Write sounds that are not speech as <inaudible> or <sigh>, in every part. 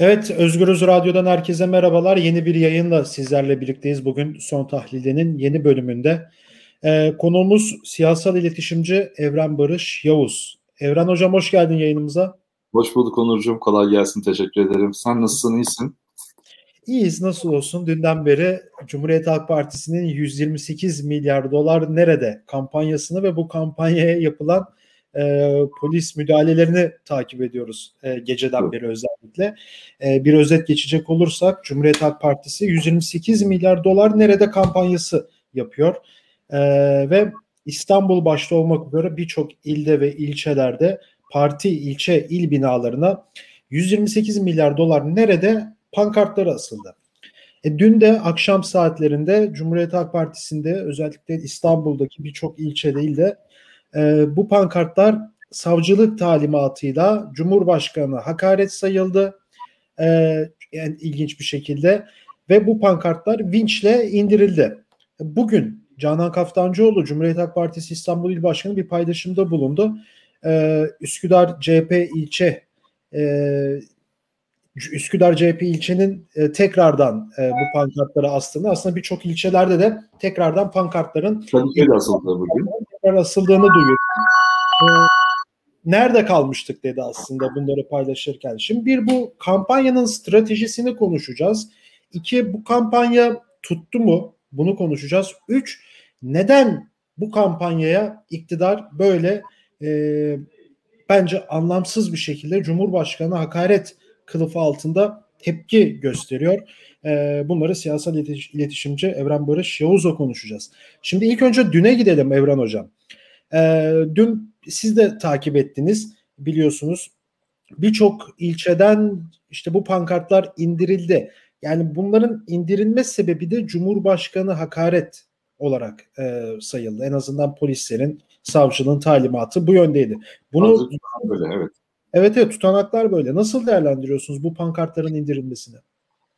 Evet, Özgürüz Radyo'dan herkese merhabalar. Yeni bir yayınla sizlerle birlikteyiz. Bugün Son Tahlili'nin yeni bölümünde. Ee, konuğumuz siyasal iletişimci Evren Barış Yavuz. Evren Hocam hoş geldin yayınımıza. Hoş bulduk Onurcuğum. Kolay gelsin. Teşekkür ederim. Sen nasılsın? İyisin? İyiyiz. Nasıl olsun? Dünden beri Cumhuriyet Halk Partisi'nin 128 milyar dolar nerede kampanyasını ve bu kampanyaya yapılan e, polis müdahalelerini takip ediyoruz e, geceden beri özellikle. E, bir özet geçecek olursak Cumhuriyet Halk Partisi 128 milyar dolar nerede kampanyası yapıyor. E, ve İstanbul başta olmak üzere birçok ilde ve ilçelerde parti ilçe il binalarına 128 milyar dolar nerede pankartları asıldı. E, dün de akşam saatlerinde Cumhuriyet Halk Partisi'nde özellikle İstanbul'daki birçok ilçe değil de e, bu pankartlar savcılık talimatıyla Cumhurbaşkanı hakaret sayıldı. E, yani ilginç bir şekilde ve bu pankartlar vinçle indirildi. Bugün Canan Kaftancıoğlu Cumhuriyet Halk Partisi İstanbul İl Başkanı bir paylaşımda bulundu. Ee, Üsküdar CHP ilçe e, Üsküdar CHP ilçenin e, tekrardan e, bu pankartları astığını aslında birçok ilçelerde de tekrardan pankartların Kadıköy'de asıldı bugün. Tekrar asıldığını duyuyoruz. E, nerede kalmıştık dedi aslında bunları paylaşırken. Şimdi bir bu kampanyanın stratejisini konuşacağız. İki bu kampanya tuttu mu? Bunu konuşacağız. Üç neden bu kampanyaya iktidar böyle e, bence anlamsız bir şekilde Cumhurbaşkanı hakaret kılıfı altında tepki gösteriyor. E, bunları siyasal iletişimci Evren Barış Yavuz'la konuşacağız. Şimdi ilk önce düne gidelim Evren Hocam. E, dün siz de takip ettiniz biliyorsunuz. Birçok ilçeden işte bu pankartlar indirildi. Yani bunların indirilme sebebi de Cumhurbaşkanı hakaret olarak e, sayıldı. En azından polislerin, savcılığın talimatı bu yöndeydi. Bunu böyle evet. Evet evet tutanaklar böyle. Nasıl değerlendiriyorsunuz bu pankartların indirilmesini?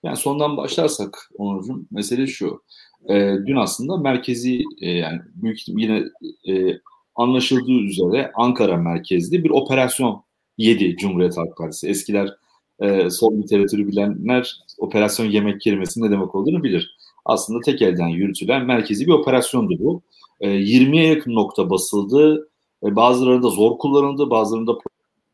Yani sondan başlarsak Onurcuğum mesele şu. E, dün aslında merkezi e, yani büyük yine e, anlaşıldığı üzere Ankara merkezli bir operasyon yedi Cumhuriyet Halk Partisi. Eskiler e, sol literatürü bilenler operasyon yemek kelimesinin ne demek olduğunu bilir. Aslında tek elden yürütülen merkezi bir operasyondu bu. E, 20'ye yakın nokta basıldı. E, bazılarında zor kullanıldı, bazılarında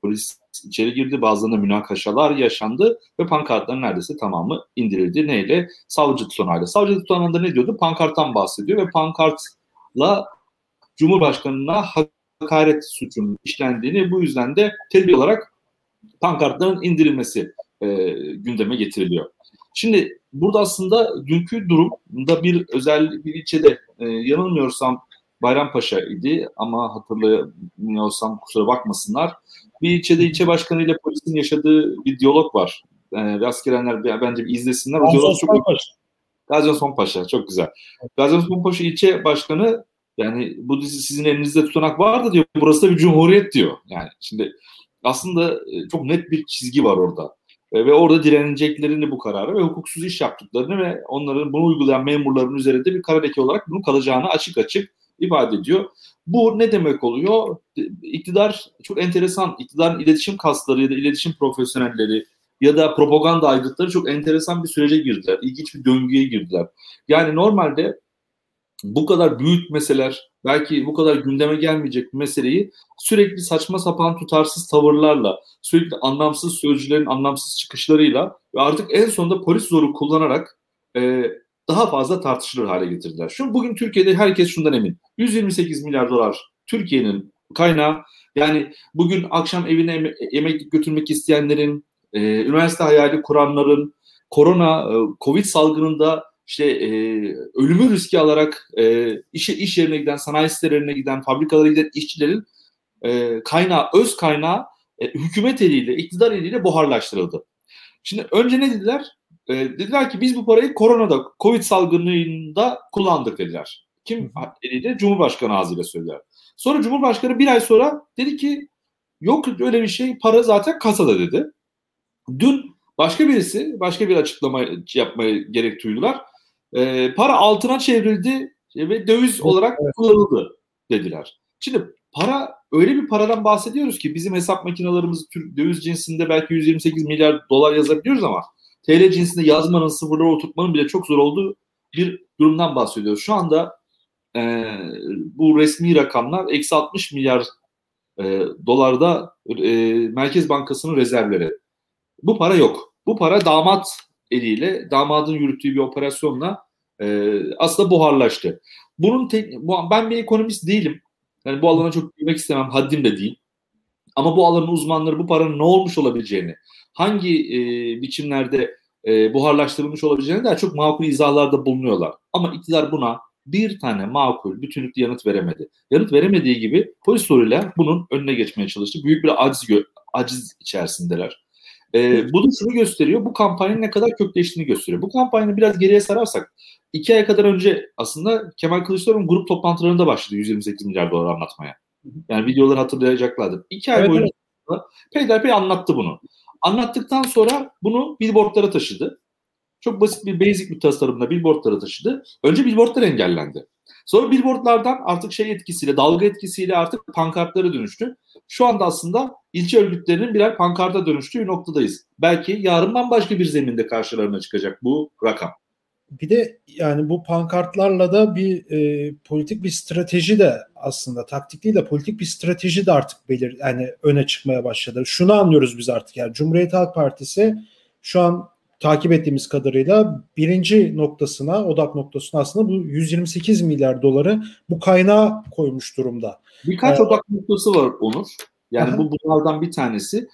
polis içeri girdi, bazılarında münakaşalar yaşandı ve pankartların neredeyse tamamı indirildi. Neyle? Savcı tutanağıyla. Savcı tutanağında ne diyordu? Pankarttan bahsediyor ve pankartla Cumhurbaşkanı'na hakaret suçunun işlendiğini bu yüzden de tedbir olarak pankartların indirilmesi e, gündeme getiriliyor. Şimdi burada aslında dünkü durumda bir özel bir ilçede e, yanılmıyorsam Bayrampaşa idi ama hatırlamıyorsam kusura bakmasınlar. Bir ilçede ilçe başkanı ile polisin yaşadığı bir diyalog var. Yani rastgelenler bence bir izlesinler. O diyalog çok Gazi Osman Paşa çok güzel. Gazi Osman Paşa ilçe başkanı yani bu dizi sizin elinizde tutanak vardı diyor. Burası da bir cumhuriyet diyor. Yani şimdi aslında e, çok net bir çizgi var orada. E, ve orada direneceklerini bu kararı ve hukuksuz iş yaptıklarını ve onların bunu uygulayan memurların üzerinde bir kara leke olarak bunu kalacağını açık açık ifade ediyor. Bu ne demek oluyor? İktidar çok enteresan, iktidarın iletişim kasları ya da iletişim profesyonelleri ya da propaganda aygıtları çok enteresan bir sürece girdiler. İlginç bir döngüye girdiler. Yani normalde bu kadar büyük meseleler, belki bu kadar gündeme gelmeyecek bir meseleyi sürekli saçma sapan tutarsız tavırlarla, sürekli anlamsız sözcülerin anlamsız çıkışlarıyla ve artık en sonunda polis zoru kullanarak e, daha fazla tartışılır hale getirdiler. Şu bugün Türkiye'de herkes şundan emin. 128 milyar dolar Türkiye'nin kaynağı. Yani bugün akşam evine yemek götürmek isteyenlerin, e, üniversite hayali kuranların, korona, e, covid salgınında işte e, ölümü riski alarak e, işe iş yerine giden, sanayi sitelerine giden, fabrikalara giden işçilerin e, kaynağı, öz kaynağı e, hükümet eliyle, iktidar eliyle buharlaştırıldı. Şimdi önce ne dediler? E, dediler ki biz bu parayı koronada, covid salgınında kullandık dediler. Kim eliyle? Cumhurbaşkanı ağzıyla söylediler. Sonra Cumhurbaşkanı bir ay sonra dedi ki yok öyle bir şey, para zaten kasada dedi. Dün başka birisi, başka bir açıklama yapmaya gerek duydular e, para altına çevrildi ve döviz olarak evet. kullanıldı dediler. Şimdi para öyle bir paradan bahsediyoruz ki bizim hesap makinalarımız Türk döviz cinsinde belki 128 milyar dolar yazabiliyoruz ama TL cinsinde yazmanın sıfırları oturtmanın bile çok zor olduğu bir durumdan bahsediyoruz. Şu anda e, bu resmi rakamlar eksi 60 milyar e, dolarda e, Merkez Bankası'nın rezervleri. Bu para yok. Bu para damat eliyle, damadın yürüttüğü bir operasyonla e, aslında buharlaştı. Bunun tek, bu, ben bir ekonomist değilim. Yani bu alana çok girmek istemem, haddim de değil. Ama bu alanın uzmanları bu paranın ne olmuş olabileceğini, hangi e, biçimlerde e, buharlaştırılmış olabileceğini daha çok makul izahlarda bulunuyorlar. Ama iktidar buna bir tane makul, bütünlüklü yanıt veremedi. Yanıt veremediği gibi polis soruyla bunun önüne geçmeye çalıştı. Büyük bir aciz, aciz içerisindeler. E, bu da şunu gösteriyor, bu kampanyanın ne kadar kökleştiğini gösteriyor. Bu kampanyanı biraz geriye sararsak, iki ay kadar önce aslında Kemal Kılıçdaroğlu'nun grup toplantılarında başladı 128 milyar dolar anlatmaya. Yani videoları hatırlayacaklardır. İki ay evet, boyunca evet. peyderpey anlattı bunu. Anlattıktan sonra bunu billboardlara taşıdı. Çok basit bir basic bir tasarımla billboardlara taşıdı. Önce billboardlar engellendi. Sonra billboardlardan artık şey etkisiyle, dalga etkisiyle artık pankartlara dönüştü. Şu anda aslında ilçe örgütlerinin birer pankarta dönüştüğü noktadayız. Belki yarından başka bir zeminde karşılarına çıkacak bu rakam. Bir de yani bu pankartlarla da bir e, politik bir strateji de aslında taktik değil de politik bir strateji de artık belir yani öne çıkmaya başladı. Şunu anlıyoruz biz artık yani Cumhuriyet Halk Partisi şu an takip ettiğimiz kadarıyla birinci noktasına, odak noktasına aslında bu 128 milyar doları bu kaynağa koymuş durumda. Birkaç ee, odak noktası var Onur. Yani aha. bu bunlardan bir tanesi.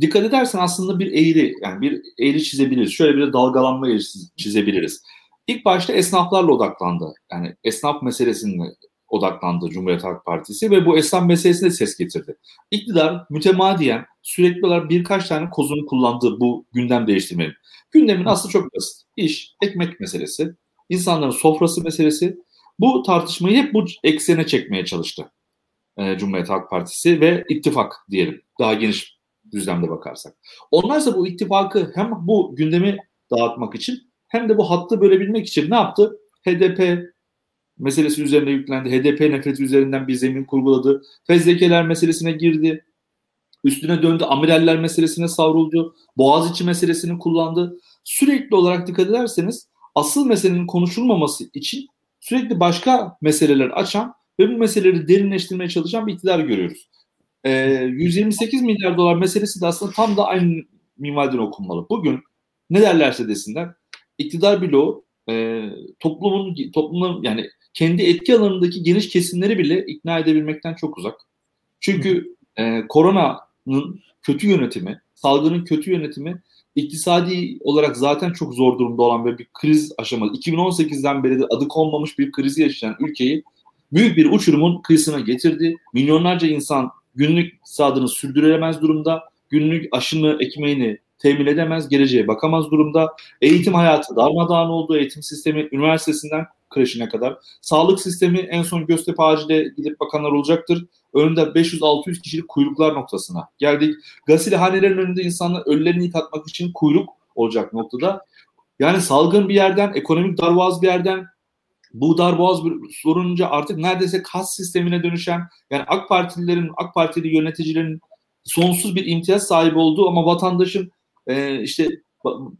Dikkat edersen aslında bir eğri, yani bir eğri çizebiliriz. Şöyle bir dalgalanma eğri çizebiliriz. İlk başta esnaflarla odaklandı. Yani esnaf meselesine odaklandı Cumhuriyet Halk Partisi ve bu esnaf meselesine ses getirdi. İktidar mütemadiyen sürekli olarak birkaç tane kozunu kullandığı bu gündem değiştirmenin. Gündemin aslı çok basit. İş, ekmek meselesi, insanların sofrası meselesi. Bu tartışmayı hep bu eksene çekmeye çalıştı e, Cumhuriyet Halk Partisi ve ittifak diyelim. Daha geniş düzlemde bakarsak. Onlarsa bu ittifakı hem bu gündemi dağıtmak için hem de bu hattı bölebilmek için ne yaptı? HDP meselesi üzerine yüklendi. HDP nefreti üzerinden bir zemin kurguladı. Fezlekeler meselesine girdi. Üstüne döndü. Amiraller meselesine savruldu. Boğaziçi meselesini kullandı. Sürekli olarak dikkat ederseniz asıl meselenin konuşulmaması için sürekli başka meseleler açan ve bu meseleleri derinleştirmeye çalışan bir iktidar görüyoruz. Ee, 128 milyar dolar meselesi de aslında tam da aynı minvalden okunmalı. Bugün ne derlerse desinler iktidar bloğu e, toplumun toplumun yani kendi etki alanındaki geniş kesimleri bile ikna edebilmekten çok uzak. Çünkü e, koronanın kötü yönetimi, salgının kötü yönetimi iktisadi olarak zaten çok zor durumda olan ve bir kriz aşaması. 2018'den beri de adı konmamış bir krizi yaşayan ülkeyi büyük bir uçurumun kıyısına getirdi. Milyonlarca insan günlük iktisadını sürdüremez durumda. Günlük aşını, ekmeğini temin edemez, geleceğe bakamaz durumda. Eğitim hayatı darmadağın oldu. Eğitim sistemi üniversitesinden kreşine kadar. Sağlık sistemi en son Göztepe Acil'e gidip bakanlar olacaktır. Önünde 500-600 kişilik kuyruklar noktasına geldik. Gasilhanelerin önünde insanlar ölülerini yıkatmak için kuyruk olacak noktada. Yani salgın bir yerden, ekonomik darboğaz bir yerden, bu darboğaz bir sorunca artık neredeyse kas sistemine dönüşen, yani AK Partililerin, AK Partili yöneticilerin sonsuz bir imtiyaz sahibi olduğu ama vatandaşın e, işte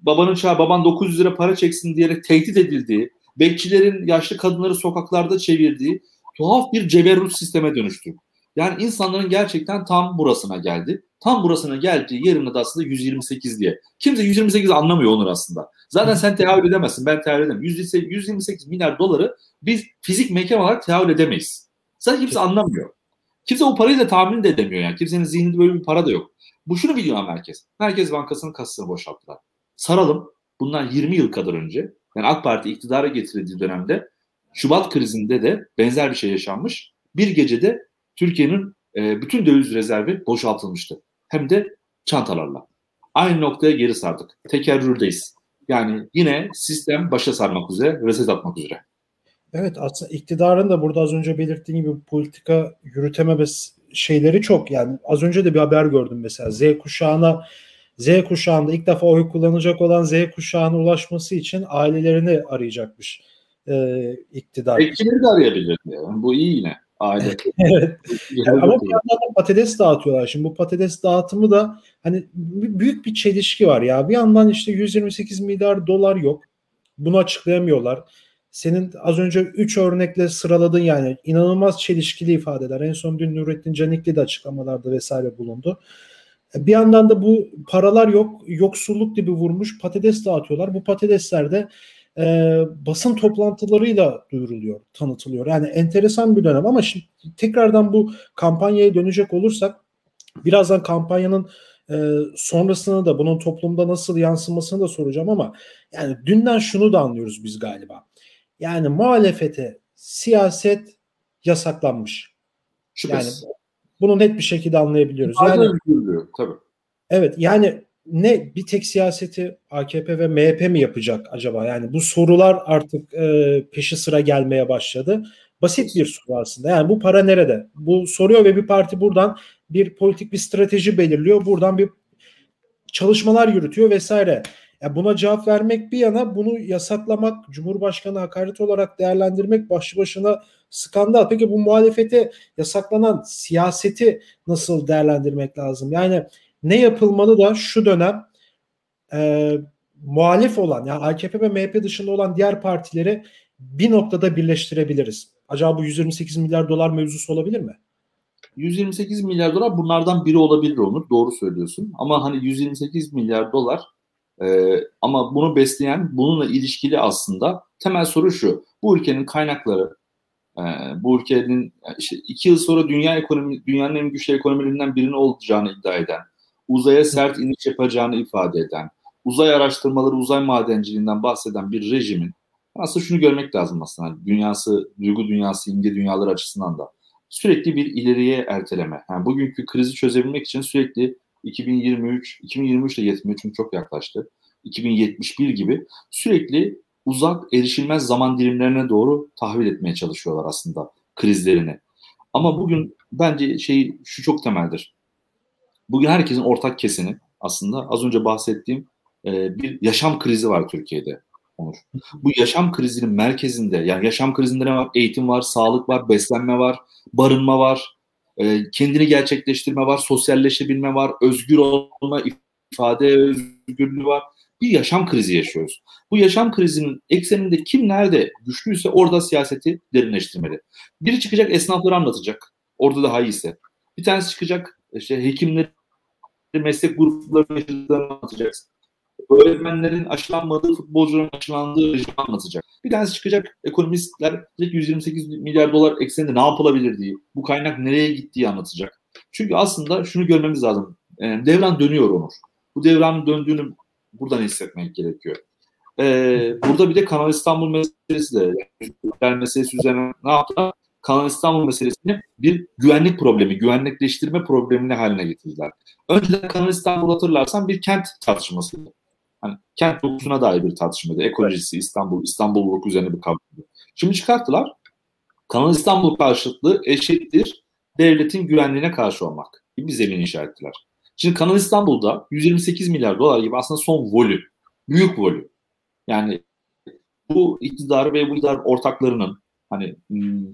babanın çağ baban 900 lira para çeksin diyerek tehdit edildiği, bekçilerin yaşlı kadınları sokaklarda çevirdiği tuhaf bir ceberrut sisteme dönüştü. Yani insanların gerçekten tam burasına geldi. Tam burasına geldiği yerine de aslında 128 diye. Kimse 128 anlamıyor Onur aslında. Zaten sen tehavül edemezsin. Ben tehavül edemem. 128 milyar doları biz fizik mekan olarak tehavül edemeyiz. Zaten kimse anlamıyor. Kimse o parayı da tahmin de edemiyor yani. Kimsenin zihninde böyle bir para da yok. Bu şunu biliyor merkez. Merkez Bankası'nın kasasını boşalttılar. Saralım. Bundan 20 yıl kadar önce yani AK Parti iktidara getirildiği dönemde Şubat krizinde de benzer bir şey yaşanmış. Bir gecede Türkiye'nin e, bütün döviz rezervi boşaltılmıştı. Hem de çantalarla. Aynı noktaya geri sardık. Tekerrürdeyiz. Yani yine sistem başa sarmak üzere, reset atmak üzere. Evet aslında iktidarın da burada az önce belirttiğim gibi politika yürütememesi şeyleri çok. Yani az önce de bir haber gördüm mesela Z kuşağına Z kuşağında ilk defa oy kullanacak olan Z kuşağına ulaşması için ailelerini arayacakmış e, iktidar. Bekçileri de arayabilir. Yani. Bu iyi yine. Aile. <laughs> evet. <laughs> Yani ama bir yandan da patates dağıtıyorlar. Şimdi bu patates dağıtımı da hani büyük bir çelişki var ya. Bir yandan işte 128 milyar dolar yok. Bunu açıklayamıyorlar. Senin az önce 3 örnekle sıraladın yani inanılmaz çelişkili ifadeler. En son dün Nurettin Canikli de açıklamalarda vesaire bulundu. Bir yandan da bu paralar yok, yoksulluk gibi vurmuş patates dağıtıyorlar. Bu patatesler de e, basın toplantılarıyla duyuruluyor, tanıtılıyor. Yani enteresan bir dönem ama şimdi tekrardan bu kampanyaya dönecek olursak birazdan kampanyanın e, sonrasını da bunun toplumda nasıl yansımasını da soracağım ama yani dünden şunu da anlıyoruz biz galiba. Yani muhalefete siyaset yasaklanmış. Şüphesiz. Yani bunu net bir şekilde anlayabiliyoruz. Yani, tabii. Evet yani ne bir tek siyaseti AKP ve MHP mi yapacak acaba? Yani bu sorular artık e, peşi sıra gelmeye başladı. Basit bir soru aslında. Yani bu para nerede? Bu soruyor ve bir parti buradan bir politik bir strateji belirliyor. Buradan bir çalışmalar yürütüyor vesaire. Yani buna cevap vermek bir yana bunu yasaklamak, Cumhurbaşkanı hakaret olarak değerlendirmek başlı başına skandal. Peki bu muhalefete yasaklanan siyaseti nasıl değerlendirmek lazım? Yani ne yapılmalı da şu dönem e, muhalif olan yani AKP ve MHP dışında olan diğer partileri bir noktada birleştirebiliriz. Acaba bu 128 milyar dolar mevzusu olabilir mi? 128 milyar dolar bunlardan biri olabilir Onur. Doğru söylüyorsun. Ama hani 128 milyar dolar e, ama bunu besleyen, bununla ilişkili aslında temel soru şu. Bu ülkenin kaynakları, e, bu ülkenin işte iki yıl sonra dünya ekonomi, dünyanın en güçlü ekonomilerinden birini olacağını iddia eden, uzaya sert iniş yapacağını ifade eden, uzay araştırmaları, uzay madenciliğinden bahseden bir rejimin aslında şunu görmek lazım aslında. Hani dünyası, duygu dünyası, imge dünyaları açısından da sürekli bir ileriye erteleme. Yani bugünkü krizi çözebilmek için sürekli 2023, 2023 ile 73'ün çok yaklaştı. 2071 gibi sürekli uzak erişilmez zaman dilimlerine doğru tahvil etmeye çalışıyorlar aslında krizlerini. Ama bugün bence şey şu çok temeldir. Bugün herkesin ortak kesini aslında az önce bahsettiğim e, bir yaşam krizi var Türkiye'de. Onur. Bu yaşam krizinin merkezinde yani yaşam krizinde ne var? Eğitim var, sağlık var, beslenme var, barınma var, e, kendini gerçekleştirme var, sosyalleşebilme var, özgür olma, ifade özgürlüğü var. Bir yaşam krizi yaşıyoruz. Bu yaşam krizinin ekseninde kim nerede güçlüyse orada siyaseti derinleştirmeli. Biri çıkacak esnafları anlatacak. Orada daha iyiyse. Bir tanesi çıkacak işte hekimleri meslek gruplarını anlatacaksın. Öğretmenlerin aşılanmadığı, futbolcuların aşılandığı rejimi anlatacak. Bir tanesi çıkacak ekonomistler 128 milyar dolar ekseninde ne yapılabilir diye, bu kaynak nereye gittiği anlatacak. Çünkü aslında şunu görmemiz lazım. E, devran dönüyor Onur. Bu devranın döndüğünü buradan hissetmek gerekiyor. Ee, burada bir de Kanal İstanbul meselesi de yani meselesi üzerine ne yaptılar? Kanal İstanbul meselesini bir güvenlik problemi, güvenlikleştirme problemine haline getirdiler. Önceden Kanal İstanbul hatırlarsan bir kent tartışmasıydı. Hani kent dokusuna dair bir tartışmaydı. Ekolojisi, İstanbul, İstanbulluluk üzerine bir kavramdı. Şimdi çıkarttılar. Kanal İstanbul karşıtlığı eşittir devletin güvenliğine karşı olmak gibi bir zemin inşa ettiler. Şimdi Kanal İstanbul'da 128 milyar dolar gibi aslında son volüm. Büyük volüm. Yani bu iktidarı ve bu iktidar ortaklarının hani hmm,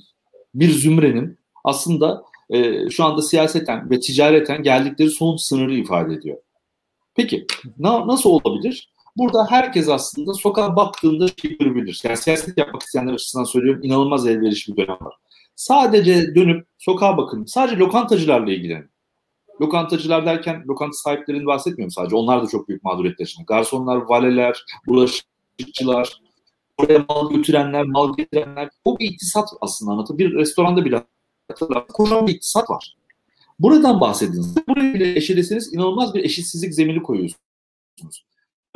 bir zümrenin aslında e, şu anda siyaseten ve ticareten geldikleri son sınırı ifade ediyor. Peki na, nasıl olabilir? Burada herkes aslında sokağa baktığında şey görebilir. Yani siyaset yapmak isteyenler açısından söylüyorum inanılmaz elverişli bir dönem var. Sadece dönüp sokağa bakın. Sadece lokantacılarla ilgilenin. Lokantacılar derken lokanta sahiplerini bahsetmiyorum sadece. Onlar da çok büyük mağduriyet yaşıyor. Garsonlar, valeler, bulaşıkçılar, oraya mal götürenler, mal getirenler. O bir iktisat aslında anlatır. Bir restoranda bile kocaman bir iktisat var. Buradan bahsediniz. Buraya bile eşeleseniz inanılmaz bir eşitsizlik zemini koyuyorsunuz.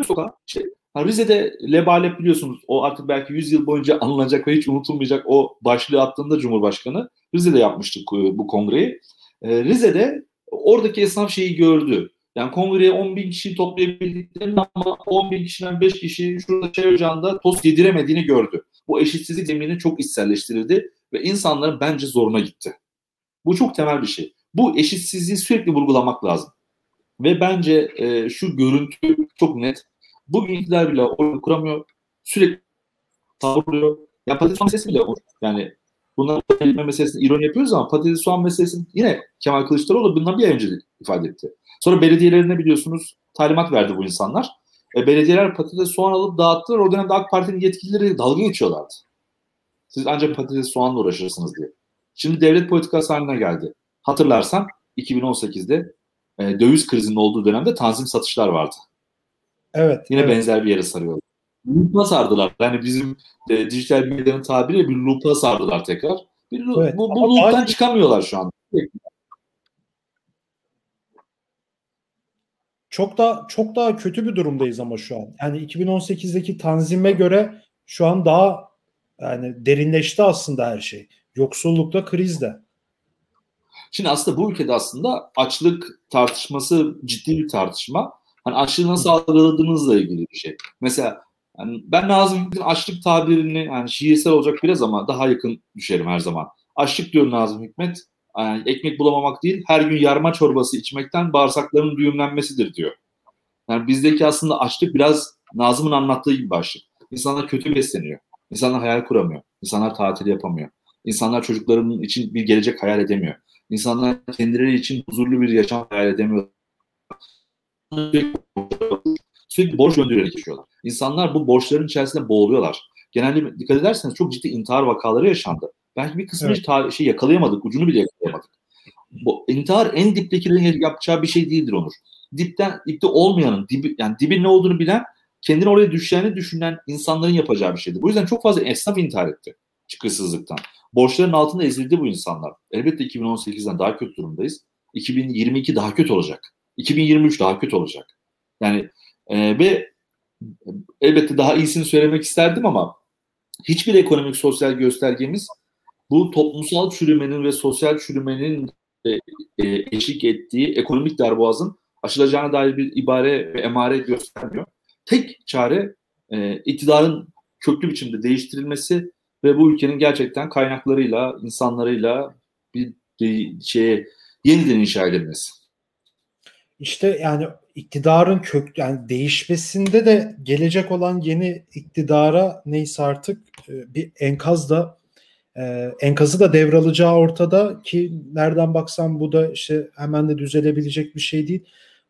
Sokağa işte Rize'de lebalep biliyorsunuz o artık belki 100 yıl boyunca anılacak ve hiç unutulmayacak o başlığı attığında Cumhurbaşkanı Rize'de yapmıştık bu kongreyi. Rize'de oradaki esnaf şeyi gördü. Yani kongreye 10 bin kişi toplayabildiklerini ama 10 bin kişiden 5 kişi şurada çay ocağında tost yediremediğini gördü. Bu eşitsizlik zeminini çok içselleştirildi ve insanların bence zoruna gitti. Bu çok temel bir şey. Bu eşitsizliği sürekli vurgulamak lazım. Ve bence e, şu görüntü çok net. Bugün iktidar bile oyunu kuramıyor. Sürekli savuruyor. Ya patates meselesi bile olur. Yani bunların elime meselesini ironi yapıyoruz ama patates soğan meselesini yine Kemal Kılıçdaroğlu bundan bir önce ifade etti. Sonra belediyelerine biliyorsunuz talimat verdi bu insanlar. E, belediyeler patates soğan alıp dağıttılar. O dönemde AK Parti'nin yetkilileri dalga geçiyorlardı. Siz ancak patates soğanla uğraşırsınız diye. Şimdi devlet politikası haline geldi. Hatırlarsan 2018'de e, döviz krizinin olduğu dönemde tanzim satışlar vardı. Evet. Yine evet. benzer bir yere sarıyor. Lupa sardılar. Yani bizim e, dijital medyanın tabiriyle bir lupa sardılar tekrar. Bir, evet. Bu, bu loop'tan aynı... çıkamıyorlar şu an. Çok da çok daha kötü bir durumdayız ama şu an. Yani 2018'deki tanzime göre şu an daha yani derinleşti aslında her şey. Yoksullukta, krizde. Şimdi aslında bu ülkede aslında açlık tartışması ciddi bir tartışma. Hani açlığı nasıl algıladığınızla ilgili bir şey. Mesela yani ben Nazım Hikmet'in açlık tabirini yani şiirsel olacak biraz ama daha yakın düşerim her zaman. Açlık diyor Nazım Hikmet. Yani ekmek bulamamak değil, her gün yarma çorbası içmekten bağırsakların düğümlenmesidir diyor. Yani bizdeki aslında açlık biraz Nazım'ın anlattığı gibi başlık. İnsanlar kötü besleniyor. İnsanlar hayal kuramıyor. İnsanlar tatil yapamıyor. İnsanlar çocuklarının için bir gelecek hayal edemiyor. İnsanlar kendileri için huzurlu bir yaşam hayal edemiyor. Sürekli borç göndererek yaşıyorlar. İnsanlar bu borçların içerisinde boğuluyorlar. Genelde dikkat ederseniz çok ciddi intihar vakaları yaşandı. Belki bir kısmını evet. hiç şey yakalayamadık, ucunu bile yakalayamadık. Bu intihar en diptekilerin yapacağı bir şey değildir Onur. Dipten, dipte olmayanın, dibi, yani dibin ne olduğunu bilen, kendini oraya düşeceğini düşünen insanların yapacağı bir şeydi. Bu yüzden çok fazla esnaf intihar etti çıkışsızlıktan. Borçların altında ezildi bu insanlar. Elbette 2018'den daha kötü durumdayız. 2022 daha kötü olacak. 2023 daha kötü olacak. Yani e, ve elbette daha iyisini söylemek isterdim ama hiçbir ekonomik sosyal göstergemiz bu toplumsal çürümenin ve sosyal çürümenin e, eşlik ettiği ekonomik darboğazın aşılacağına dair bir ibare ve emare göstermiyor. Tek çare e, iktidarın köklü biçimde değiştirilmesi ve bu ülkenin gerçekten kaynaklarıyla, insanlarıyla bir, şeye yeniden inşa edilmesi. İşte yani iktidarın kök yani değişmesinde de gelecek olan yeni iktidara neyse artık e, bir enkaz da e, enkazı da devralacağı ortada ki nereden baksan bu da işte hemen de düzelebilecek bir şey değil.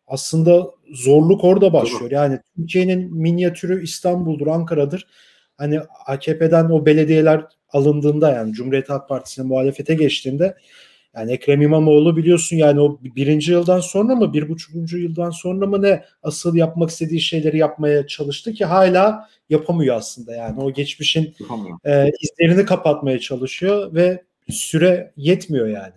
Aslında zorluk orada başlıyor. Yani Türkiye'nin minyatürü İstanbul'dur, Ankara'dır. Hani AKP'den o belediyeler alındığında yani Cumhuriyet Halk Partisi'ne muhalefete geçtiğinde yani Ekrem İmamoğlu biliyorsun yani o birinci yıldan sonra mı bir buçukuncu yıldan sonra mı ne asıl yapmak istediği şeyleri yapmaya çalıştı ki hala yapamıyor aslında yani o geçmişin e, izlerini kapatmaya çalışıyor ve süre yetmiyor yani.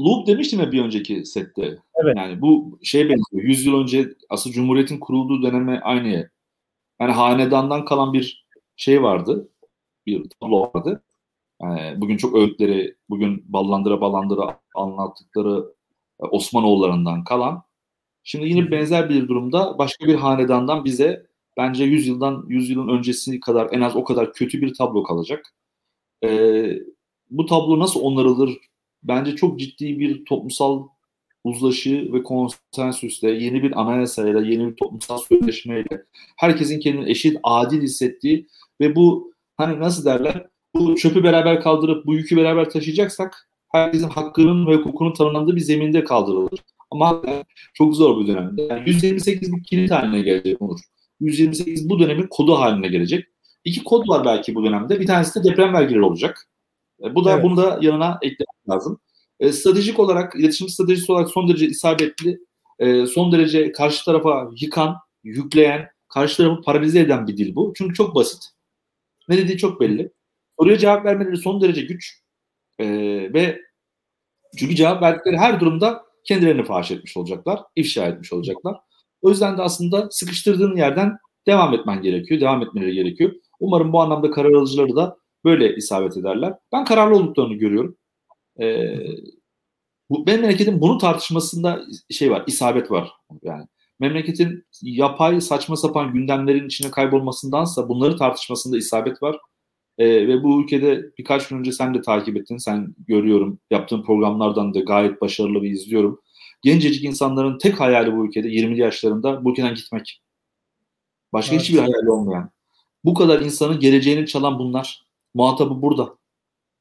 Loop demiştim ya bir önceki sette. Evet. Yani bu şey benziyor. 100 yıl önce asıl Cumhuriyet'in kurulduğu döneme aynı. Yani hanedandan kalan bir şey vardı. Bir tablo vardı. Yani bugün çok öğütleri, bugün ballandıra ballandıra anlattıkları e, Osmanoğullarından kalan. Şimdi yine benzer bir durumda başka bir hanedandan bize bence 100 yıldan 100 yılın öncesi kadar en az o kadar kötü bir tablo kalacak. Ee, bu tablo nasıl onarılır? Bence çok ciddi bir toplumsal uzlaşı ve konsensüsle, yeni bir anayasayla, yeni bir toplumsal sözleşmeyle herkesin kendini eşit, adil hissettiği ve bu hani nasıl derler bu çöpü beraber kaldırıp bu yükü beraber taşıyacaksak herkesin hakkının ve hukukunun tanımlandığı bir zeminde kaldırılır. Ama çok zor bir dönemde. Yani 128 bir kilit haline gelecek olur. 128 bu dönemin kodu haline gelecek. İki kod var belki bu dönemde. Bir tanesi de deprem vergileri olacak. E, bu da evet. bunu da yanına eklemek lazım. E, stratejik olarak, iletişim stratejisi olarak son derece isabetli, e, son derece karşı tarafa yıkan, yükleyen, karşı tarafı paralize eden bir dil bu. Çünkü çok basit. Ne dediği çok belli. Soruya cevap vermeleri son derece güç e, ve çünkü cevap verdikleri her durumda kendilerini faş etmiş olacaklar, ifşa etmiş olacaklar. O yüzden de aslında sıkıştırdığın yerden devam etmen gerekiyor, devam etmeleri gerekiyor. Umarım bu anlamda karar alıcıları da böyle isabet ederler. Ben kararlı olduklarını görüyorum. Ee, bu memleketin bunu tartışmasında şey var, isabet var. Yani memleketin yapay saçma sapan gündemlerin içine kaybolmasındansa bunları tartışmasında isabet var. Ee, ve bu ülkede birkaç gün önce sen de takip ettin. Sen görüyorum yaptığın programlardan da gayet başarılı ve izliyorum. Gencecik insanların tek hayali bu ülkede 20 yaşlarında bu ülkeden gitmek. Başka evet. hiçbir hayali olmayan. Bu kadar insanın geleceğini çalan bunlar. Muhatabı burada.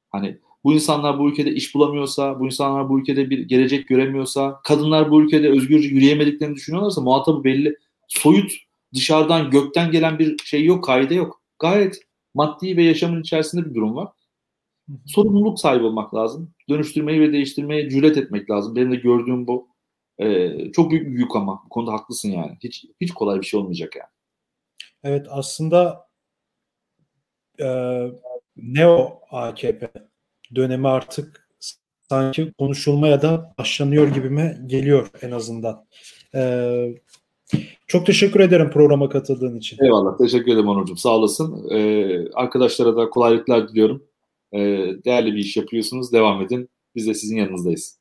Hani bu insanlar bu ülkede iş bulamıyorsa, bu insanlar bu ülkede bir gelecek göremiyorsa, kadınlar bu ülkede özgürce yürüyemediklerini düşünüyorlarsa muhatabı belli. Soyut, dışarıdan, gökten gelen bir şey yok, kaide yok. Gayet maddi ve yaşamın içerisinde bir durum var. Sorumluluk sahibi olmak lazım. Dönüştürmeyi ve değiştirmeye cüret etmek lazım. Benim de gördüğüm bu. Ee, çok büyük bir yük ama. Bu konuda haklısın yani. Hiç hiç kolay bir şey olmayacak yani. Evet aslında e, neo AKP dönemi artık sanki konuşulmaya da başlanıyor gibime geliyor en azından. Ee, çok teşekkür ederim programa katıldığın için. Eyvallah. Teşekkür ederim Onurcuğum. Sağ olasın. Ee, arkadaşlara da kolaylıklar diliyorum. Ee, değerli bir iş yapıyorsunuz. Devam edin. Biz de sizin yanınızdayız.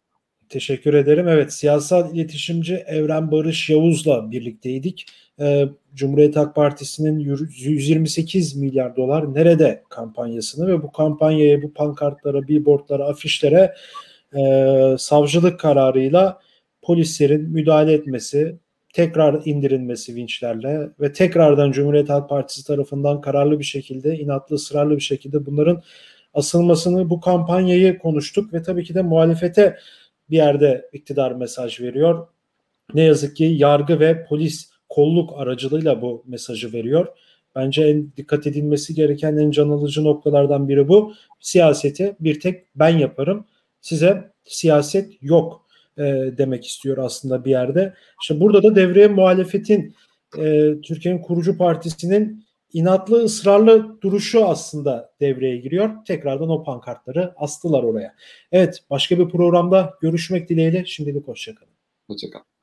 Teşekkür ederim. Evet, siyasal iletişimci Evren Barış Yavuz'la birlikteydik. Ee, Cumhuriyet Halk Partisi'nin 128 milyar dolar nerede kampanyasını ve bu kampanyaya, bu pankartlara, billboardlara, afişlere e, savcılık kararıyla polislerin müdahale etmesi, tekrar indirilmesi vinçlerle ve tekrardan Cumhuriyet Halk Partisi tarafından kararlı bir şekilde, inatlı, ısrarlı bir şekilde bunların asılmasını, bu kampanyayı konuştuk ve tabii ki de muhalefete bir yerde iktidar mesaj veriyor. Ne yazık ki yargı ve polis kolluk aracılığıyla bu mesajı veriyor. Bence en dikkat edilmesi gereken en can alıcı noktalardan biri bu. Siyaseti bir tek ben yaparım. Size siyaset yok e, demek istiyor aslında bir yerde. İşte burada da devreye muhalefetin e, Türkiye'nin kurucu partisinin inatlı ısrarlı duruşu aslında devreye giriyor. Tekrardan o pankartları astılar oraya. Evet başka bir programda görüşmek dileğiyle şimdilik hoşçakalın. Hoşçakalın.